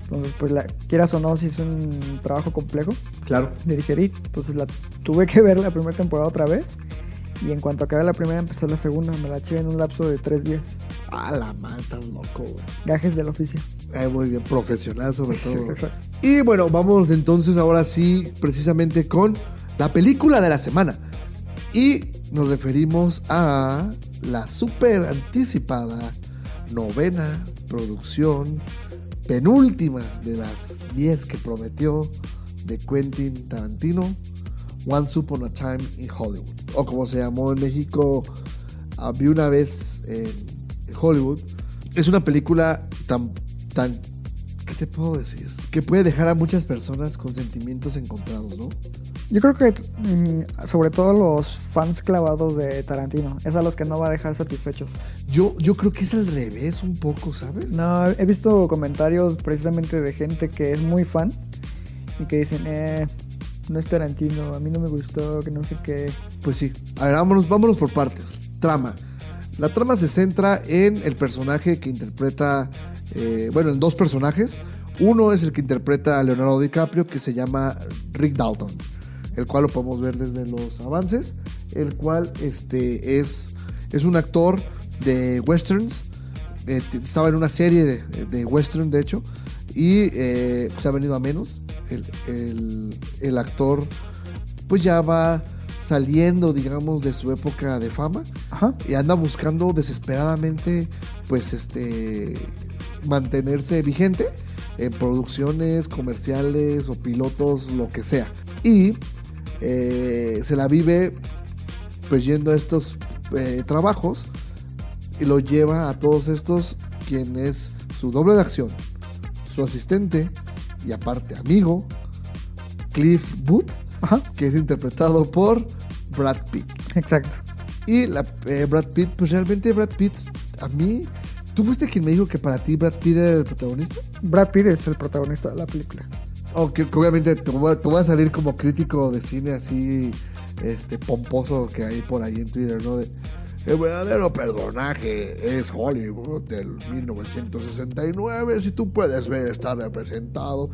Entonces, pues, la, quieras o no, si es un trabajo complejo Claro. de digerir. Entonces, la tuve que ver la primera temporada otra vez. Y en cuanto acabé la primera, empecé la segunda. Me la eché en un lapso de tres días. A la estás loco, güey. Gajes del oficio. Eh, muy bien, profesional sobre Sí, todo. exacto. Y bueno, vamos entonces ahora sí, precisamente con la película de la semana. Y nos referimos a la super anticipada novena producción, penúltima de las 10 que prometió de Quentin Tarantino, Once Upon a Time in Hollywood. O como se llamó en México, Había una vez en Hollywood. Es una película tan, tan, ¿qué te puedo decir? Que puede dejar a muchas personas con sentimientos encontrados, ¿no? Yo creo que mm, sobre todo los fans clavados de Tarantino, es a los que no va a dejar satisfechos. Yo, yo creo que es al revés un poco, ¿sabes? No, he visto comentarios precisamente de gente que es muy fan y que dicen, eh, no es Tarantino, a mí no me gustó, que no sé qué. Pues sí. A ver, vámonos, vámonos por partes. Trama. La trama se centra en el personaje que interpreta, eh, bueno, en dos personajes. Uno es el que interpreta a Leonardo DiCaprio, que se llama Rick Dalton, el cual lo podemos ver desde los avances, el cual este, es, es un actor de westerns, eh, estaba en una serie de, de western, de hecho, y eh, pues ha venido a menos. El, el- el actor pues ya va saliendo, digamos, de su época de fama Ajá. y anda buscando desesperadamente, pues, este, mantenerse vigente en producciones comerciales o pilotos, lo que sea. Y eh, se la vive, pues, yendo a estos eh, trabajos y lo lleva a todos estos, quien es su doble de acción, su asistente y aparte amigo, Cliff Booth, Ajá, que es interpretado por Brad Pitt. exacto. Y la, eh, Brad Pitt, pues realmente Brad Pitt, a mí, ¿tú fuiste quien me dijo que para ti Brad Pitt era el protagonista? Brad Pitt es el protagonista de la película. Obviamente te voy a salir como crítico de cine así, este, pomposo que hay por ahí en Twitter, ¿no? De, el verdadero personaje es Hollywood del 1969, si tú puedes ver, está representado.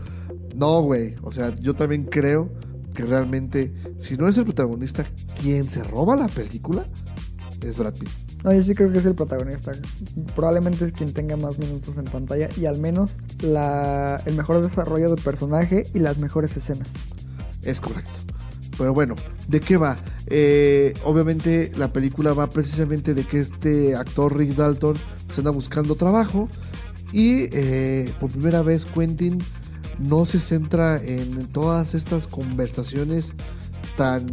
No, güey, o sea, yo también creo que realmente, si no es el protagonista, quien se roba la película es Brad Pitt. No, yo sí creo que es el protagonista. Probablemente es quien tenga más minutos en pantalla y al menos el mejor desarrollo de personaje y las mejores escenas. Es correcto. Pero bueno, ¿de qué va? Eh, obviamente la película va precisamente de que este actor Rick Dalton se anda buscando trabajo y eh, por primera vez Quentin no se centra en todas estas conversaciones tan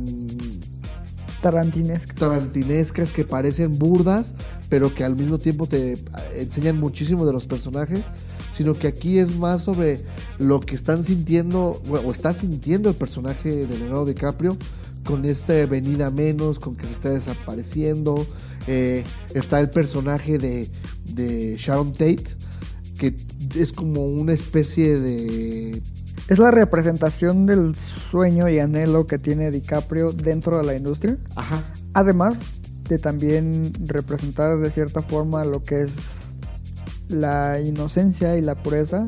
Tarantinesca. tarantinescas que parecen burdas, pero que al mismo tiempo te enseñan muchísimo de los personajes, sino que aquí es más sobre lo que están sintiendo o está sintiendo el personaje de Leonardo DiCaprio con esta venida menos, con que se está desapareciendo. Eh, está el personaje de Sharon Tate, que es como una especie de Es la representación del sueño y anhelo que tiene DiCaprio dentro de la industria. Ajá. Además de también representar de cierta forma lo que es la inocencia y la pureza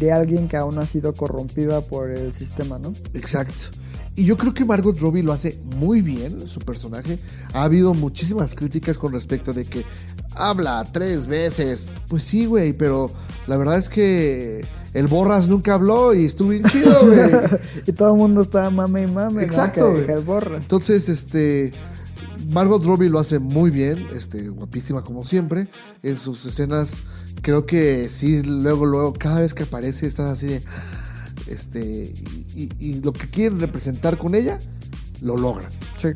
de alguien que aún ha sido corrompida por el sistema, ¿no? Exacto. Y yo creo que Margot Robbie lo hace muy bien, su personaje. Ha habido muchísimas críticas con respecto de que habla tres veces. Pues sí, güey, pero la verdad es que el Borras nunca habló y estuvo bien chido, güey. y todo el mundo está mame y mame. Exacto, que el borras. Entonces, este. Margot Robbie lo hace muy bien, este, guapísima como siempre. En sus escenas, creo que sí, luego, luego, cada vez que aparece, estás así de. Este. Y lo que quieren representar con ella, lo logran. Sí.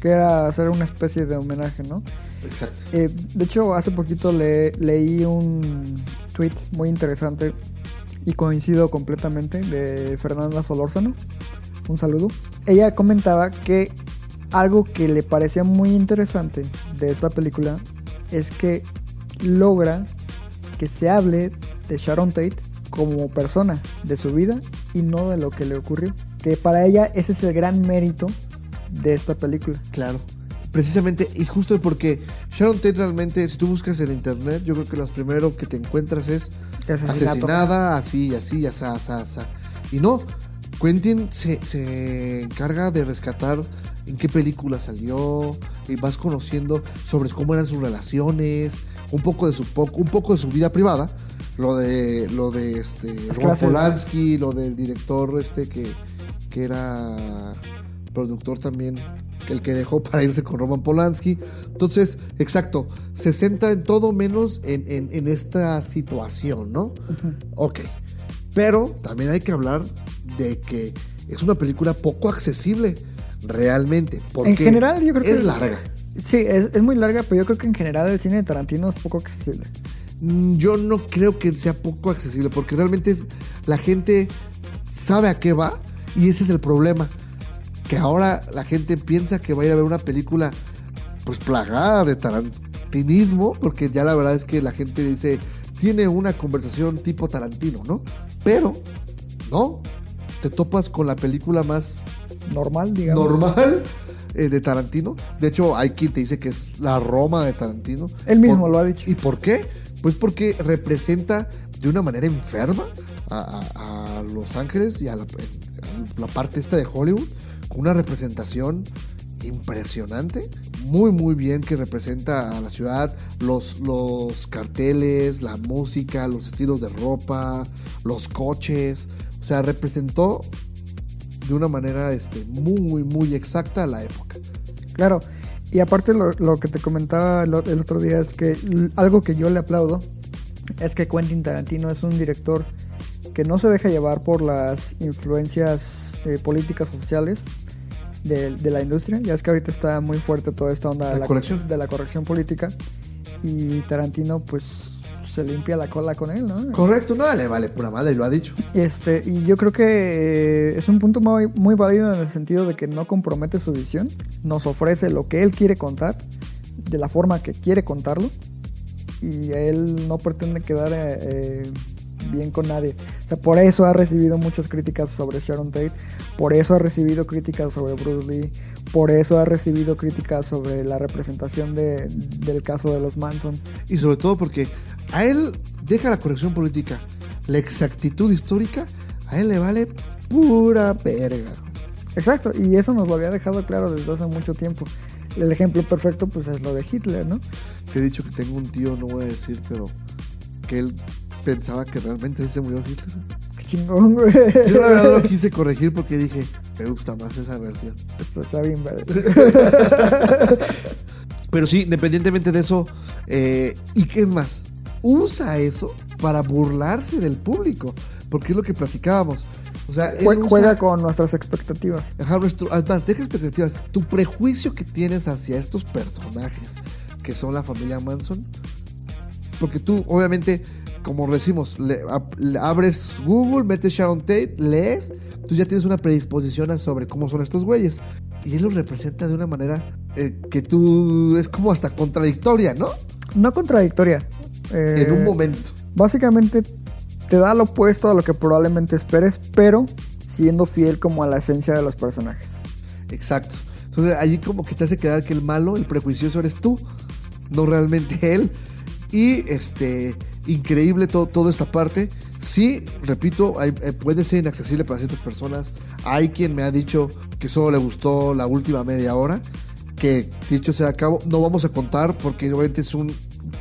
Que era hacer una especie de homenaje, ¿no? Exacto. Eh, de hecho, hace poquito le, leí un tweet muy interesante y coincido completamente de Fernanda Solórzano. Un saludo. Ella comentaba que algo que le parecía muy interesante de esta película es que logra que se hable de Sharon Tate como persona, de su vida y no de lo que le ocurrió. Que para ella ese es el gran mérito de esta película. Claro. Precisamente, y justo porque Sharon Tate realmente, si tú buscas en internet, yo creo que lo primero que te encuentras es asesinada, así y así, y asá, asá, asá. Y no, Quentin se, se encarga de rescatar en qué película salió, y vas conociendo sobre cómo eran sus relaciones, un poco de su poco, un poco de su vida privada, lo de lo de este. Polanski, lo del director este que, que era productor también, el que dejó para irse con Roman Polanski. Entonces, exacto, se centra en todo menos en, en- en esta situación, ¿no? Ok. Pero también hay que hablar de que es una película poco accesible, realmente. Porque En general, yo creo que es larga. Sí, es, es muy larga, pero yo creo que en general el cine de Tarantino es poco accesible. Mm, Yo no creo que sea poco accesible, porque realmente es- la gente sabe a qué va y ese es el problema. Que ahora la gente piensa que va a ir a ver una película pues plagada de tarantinismo, porque ya la verdad es que la gente dice, tiene una conversación tipo Tarantino, ¿no? Pero, no, te topas con la película más Normal, digamos. normal eh, de Tarantino. De hecho, hay quien te dice que es la Roma de Tarantino. Él mismo Por- lo ha dicho. ¿Y por qué? Pues porque representa de una manera enferma a, a- a Los Ángeles y a la, a la parte esta de Hollywood una representación impresionante. Muy, muy bien que representa a la ciudad, los, los carteles, la música, los estilos de ropa, los coches. O sea, representó de una manera este, muy, muy exacta la época. Claro. Y aparte lo, lo que te comentaba el, otro día es que algo que yo le aplaudo es que Quentin Tarantino es un director que no se deja llevar por las influencias eh, políticas o sociales de, de la industria. Ya es que ahorita está muy fuerte toda esta onda de La corrección. de la corrección política. Y Tarantino pues se limpia la cola con él, ¿no? Correcto, no, le vale pura madre, lo ha dicho. Este, y yo creo que eh, es un punto muy, muy válido en el sentido de que no compromete su visión, nos ofrece lo que él quiere contar, de la forma que quiere contarlo, y él no pretende quedar eh, eh, bien con nadie. O sea, por eso ha recibido muchas críticas sobre Sharon Tate, por eso ha recibido críticas sobre Bruce Lee, por eso ha recibido críticas sobre la representación de- del caso de los Manson. Y sobre todo porque a él deja la corrección política, la exactitud histórica, a él le vale pura verga. Exacto, y eso nos lo había dejado claro desde hace mucho tiempo. El ejemplo perfecto pues es lo de Hitler, ¿no? Te he dicho que tengo un tío, no voy a decir, pero que él pensaba que realmente se murió Hitler. Qué chingón, güey. Yo la verdad lo quise corregir porque dije, me gusta más esa versión. Esto está bien, verde. Pero sí, independientemente de eso, eh, ¿y qué es más? Usa eso para burlarse del público. porque es lo que platicábamos. O sea, él Jue- usa- Juega con nuestras expectativas. Ajá, nuestro, además, deja expectativas. Tu prejuicio que tienes hacia estos personajes que son la familia Manson, porque tú, obviamente, como decimos, le, ab- le abres Google, metes Sharon Tate, lees, tú ya tienes una predisposición a sobre cómo son estos güeyes. Y él los representa de una manera eh, que tú es como hasta contradictoria, ¿no? No contradictoria. eh, en un momento. Básicamente te da lo opuesto a lo que probablemente esperes, pero siendo fiel como a la esencia de los personajes. Exacto. Entonces allí como que te hace quedar que el malo, el prejuicioso eres tú, no realmente él. Y este, increíble todo, toda esta parte. Sí, repito, hay- eh, puede ser inaccesible para ciertas personas. Hay quien me ha dicho que solo le gustó la última media hora. Que dicho sea a cabo, no vamos a contar porque obviamente es un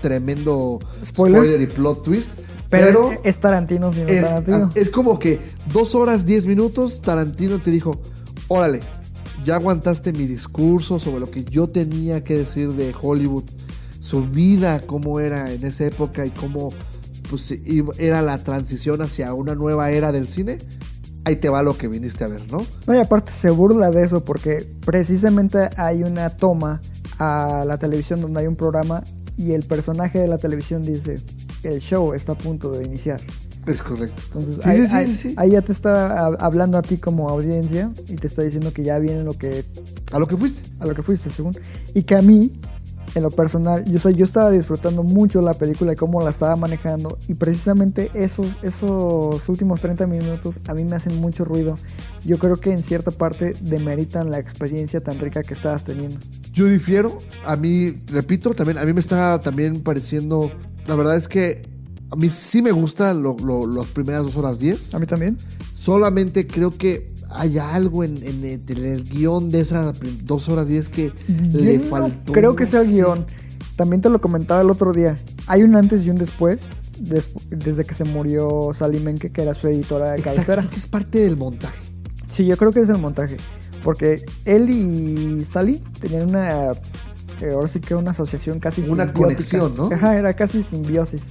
tremendo Spoiler. spoiler, y plot twist. Pero, Pero, es Tarantino sin es, Tarantino. es como que dos horas, diez minutos, Tarantino te dijo, órale, ya aguantaste mi discurso sobre lo que yo tenía que decir de Hollywood, su vida, cómo era en esa época y cómo pues, era la transición hacia una nueva era del cine. Ahí te va lo que viniste a ver, ¿no? No, y aparte se burla de eso porque precisamente hay una toma a la televisión donde hay un programa y el personaje de la televisión dice, el show está a punto de iniciar. Es correcto. Entonces sí, ahí, sí, ahí- sí, sí. ahí ya te está hablando a ti como audiencia y te está diciendo que ya viene lo que A lo que fuiste. a lo que fuiste, según. Y que a mí, en lo personal, yo, soy, yo estaba disfrutando mucho la película y cómo la estaba manejando. Y precisamente esos, esos últimos 30 minutos a mí me hacen mucho ruido. Yo creo que en cierta parte demeritan la experiencia tan rica que estabas teniendo. Yo difiero. A mí, repito, también a mí me está también pareciendo. La verdad es que a mí sí me gusta lo- lo- las primeras dos horas diez. A mí también. Solamente creo que hay algo en, en el, en el guion de esas dos horas diez que le no faltó. creo que sea el guion. También te lo comentaba el otro día. Hay un antes y un después. des- desde que se murió Sally Menke, que era su editora de Exacto, cabecera. creo que es parte del montaje. Sí, yo creo que es el montaje. Porque él y Sally tenían una. eh, ahora sí que una asociación casi Una simbiótica. conexión, ¿no? Ajá, era casi simbiosis.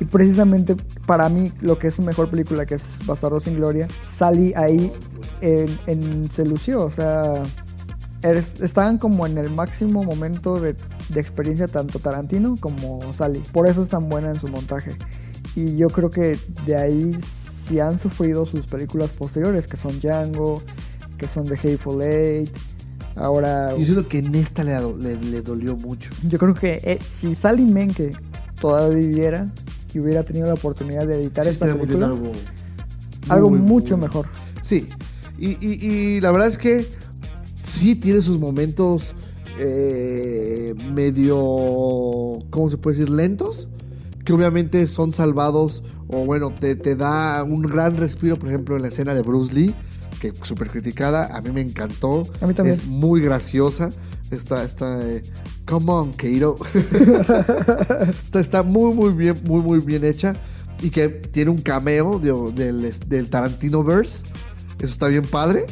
Y precisamente para mí, lo que es su mejor película, que es Bastardo sin Gloria, Sally ahí en, en- se lució. O sea, eres- estaban como en el máximo momento de, de experiencia, tanto Tarantino como Sally. Por eso es tan buena en su montaje. Y yo creo que de ahí sí han sufrido sus películas posteriores, que son Django, que son The Hateful Eight. Ahora, Yo siento que en esta le, do- le- le dolió mucho. yo creo que eh, si Sally Menke todavía viviera y hubiera tenido la oportunidad de editar Sí, esta película, algo, algo muy, mucho muy- mejor. Sí, y, y- y la verdad es que sí tiene sus momentos eh, medio, ¿cómo se puede decir? Lentos, que obviamente son salvados o bueno, te, te da un gran respiro, por ejemplo, en la escena de Bruce Lee, que súper criticada, a mí me encantó. A mí también. Es muy graciosa. Está, está, eh, come on, Keiro. está, está muy, muy bien, muy, muy bien hecha. Y que tiene un cameo de- del, del Tarantino Verse. Eso está bien padre.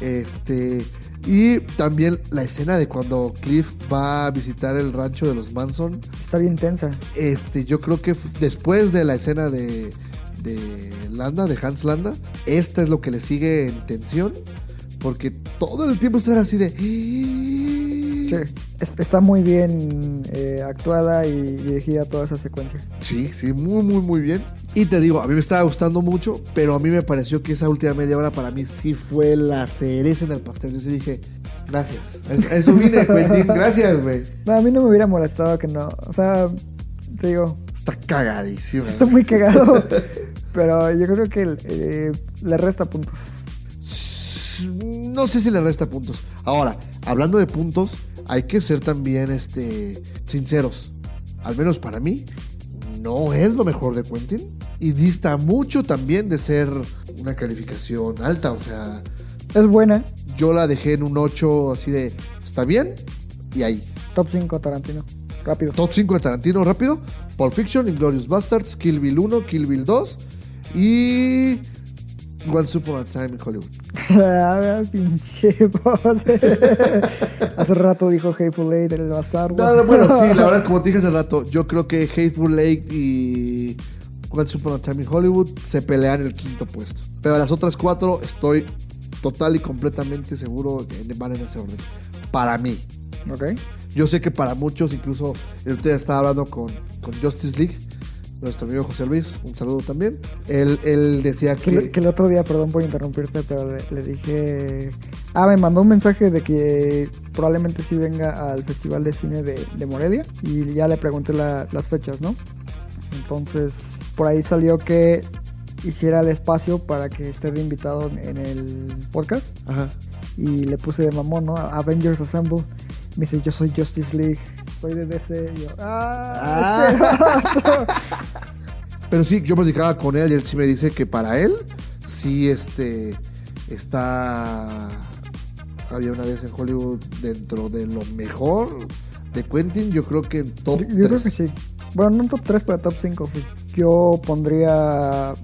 Este. Y también la escena de cuando Cliff va a visitar el rancho de los Manson. Está bien tensa. Este, yo creo que después de la escena de, de Landa, de Hans Landa, esta es lo que le sigue en tensión. Porque todo el tiempo está así de. Sí, es- está muy bien eh, actuada y dirigida toda esa secuencia. Sí, sí, muy, muy, muy bien. Y te digo, a mí me estaba gustando mucho, pero a mí me pareció que esa última media hora para mí sí fue la cereza en el pastel. Yo sí dije, gracias. Eso vine, Quentin. Gracias, güey. No, a mí no me hubiera molestado que no. O sea, te digo, Está cagadísimo. está muy cagado. pero yo creo que eh, le resta puntos. No sé si le resta puntos. Ahora, hablando de puntos, hay que ser también este, sinceros. Al menos para mí, no es lo mejor de Quentin. Y dista mucho también de ser una calificación alta. O sea, Es buena. yo la dejé en un 8 así de, está bien. Y ahí. Top 5 Tarantino. Rápido. Top 5 de Tarantino rápido. Pulp Fiction, Inglorious Bastards, Kill Bill 1, Kill Bill 2 y Once Upon a Time in Hollywood. Ah, pinche. Hace rato dijo Hateful Eight, el bastardo. No, no, bueno, sí, la verdad, como te dije hace rato, yo creo que Hateful Eight y Once Upon a Time in Hollywood se pelean el quinto puesto. Pero las otras cuatro estoy total y completamente seguro que van en ese orden. Para mí. Ok. Yo sé que para muchos, incluso día estaba hablando con, con Justice League, nuestro amigo José Luis, un saludo también. Él, él decía Que, que... el- que el otro día, perdón por interrumpirte, pero le, le dije... Ah, me mandó un mensaje de que probablemente sí venga al Festival de Cine de, de Morelia y ya le pregunté la- las fechas, ¿no? Entonces, por ahí salió que hiciera el espacio para que esté de invitado en el podcast Ajá. y le puse de mamón, ¿no? Avengers Assemble. Me dice, yo soy Justice League, soy de DC. Y yo, ah, Pero sí, yo platicaba con él y él sí me dice que para él, sí, este, está, había una vez en Hollywood dentro de lo mejor de Quentin, yo creo que en top Yo, yo creo 3. que sí. Bueno, no en top 3, pero top 5, sí. Yo pondría,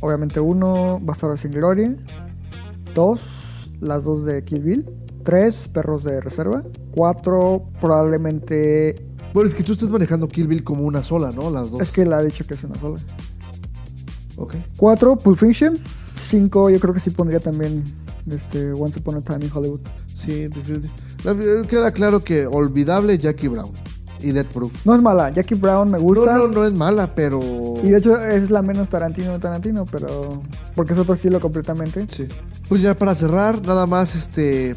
obviamente, uno, Bastardo sin Gloria. Dos, las dos de Kill Bill. Tres, Perros de Reserva. Cuatro, probablemente... Bueno, es que tú estás manejando Kill Bill como una sola, ¿no? Las dos. Es que la ha dicho que es una sola. Ok. Cuatro, Pulp Fiction. Cinco, yo creo que sí pondría también este, Once Upon a Time in Hollywood. Sí. La- queda claro que olvidable Jackie Brown y Dead Proof. No es mala, Jackie Brown me No, gusta. no, no es mala, pero... Y de hecho es la menos Tarantino de Tarantino, pero... Porque es otro estilo completamente. Sí. Pues ya para cerrar, nada más, este...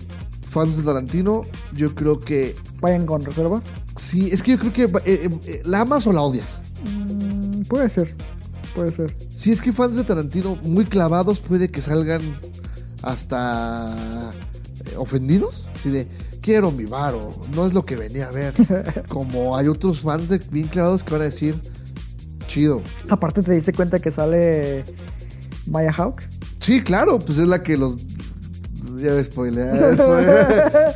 Fans de Tarantino, yo creo que Vayan con reservas. Sí, es que yo creo que eh, eh, eh, la amas o la odias. Mm, puede ser, puede ser. Si es que fans de Tarantino muy clavados puede que salgan hasta eh, ofendidos. Así de, quiero mi varo, no es lo que venía a ver. Como hay otros fans de bien clavados que van a decir, chido. Aparte te diste cuenta que sale Maya Hawk. Sí, claro, pues es la que los... Ya spoileé.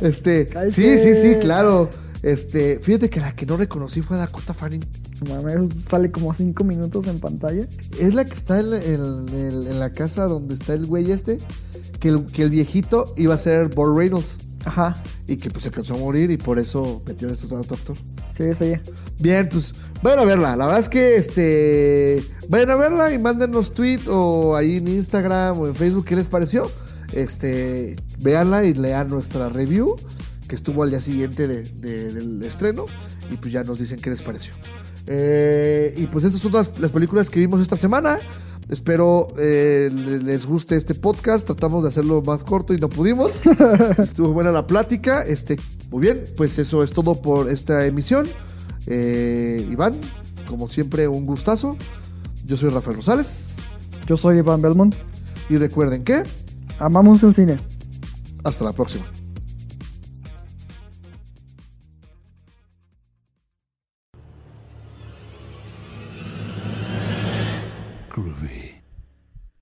este, sí, sí, sí, claro. Este, fíjate que la que no reconocí fue Dakota Fanning. No mames, sale como 5 minutos en pantalla. Es la que está en, en- en- en la casa donde está el güey este. Que el, que el viejito iba a ser Bob Reynolds. Ajá, Y que pues se cansó a morir y por eso metió este otro actor. sí, es ella. Bien, pues vayan a verla. La verdad es que este. Vayan a verla y mándenos tweet o ahí en Instagram o en Facebook qué les pareció. Este. Véanla y lean nuestra review. Que estuvo al día siguiente de- de- del estreno. Y pues ya nos dicen qué les pareció. Eh, y pues estas son las, las películas que vimos esta semana. Espero eh, le- les guste este podcast. Tratamos de hacerlo más corto y no pudimos. Estuvo buena la plática. Este, muy bien, pues eso es todo por esta emisión. Eh, Iván, como siempre, un gustazo. Yo soy Rafael Rosales. Yo soy Iván Belmont. Y recuerden que Amamos el cine. hasta la próxima.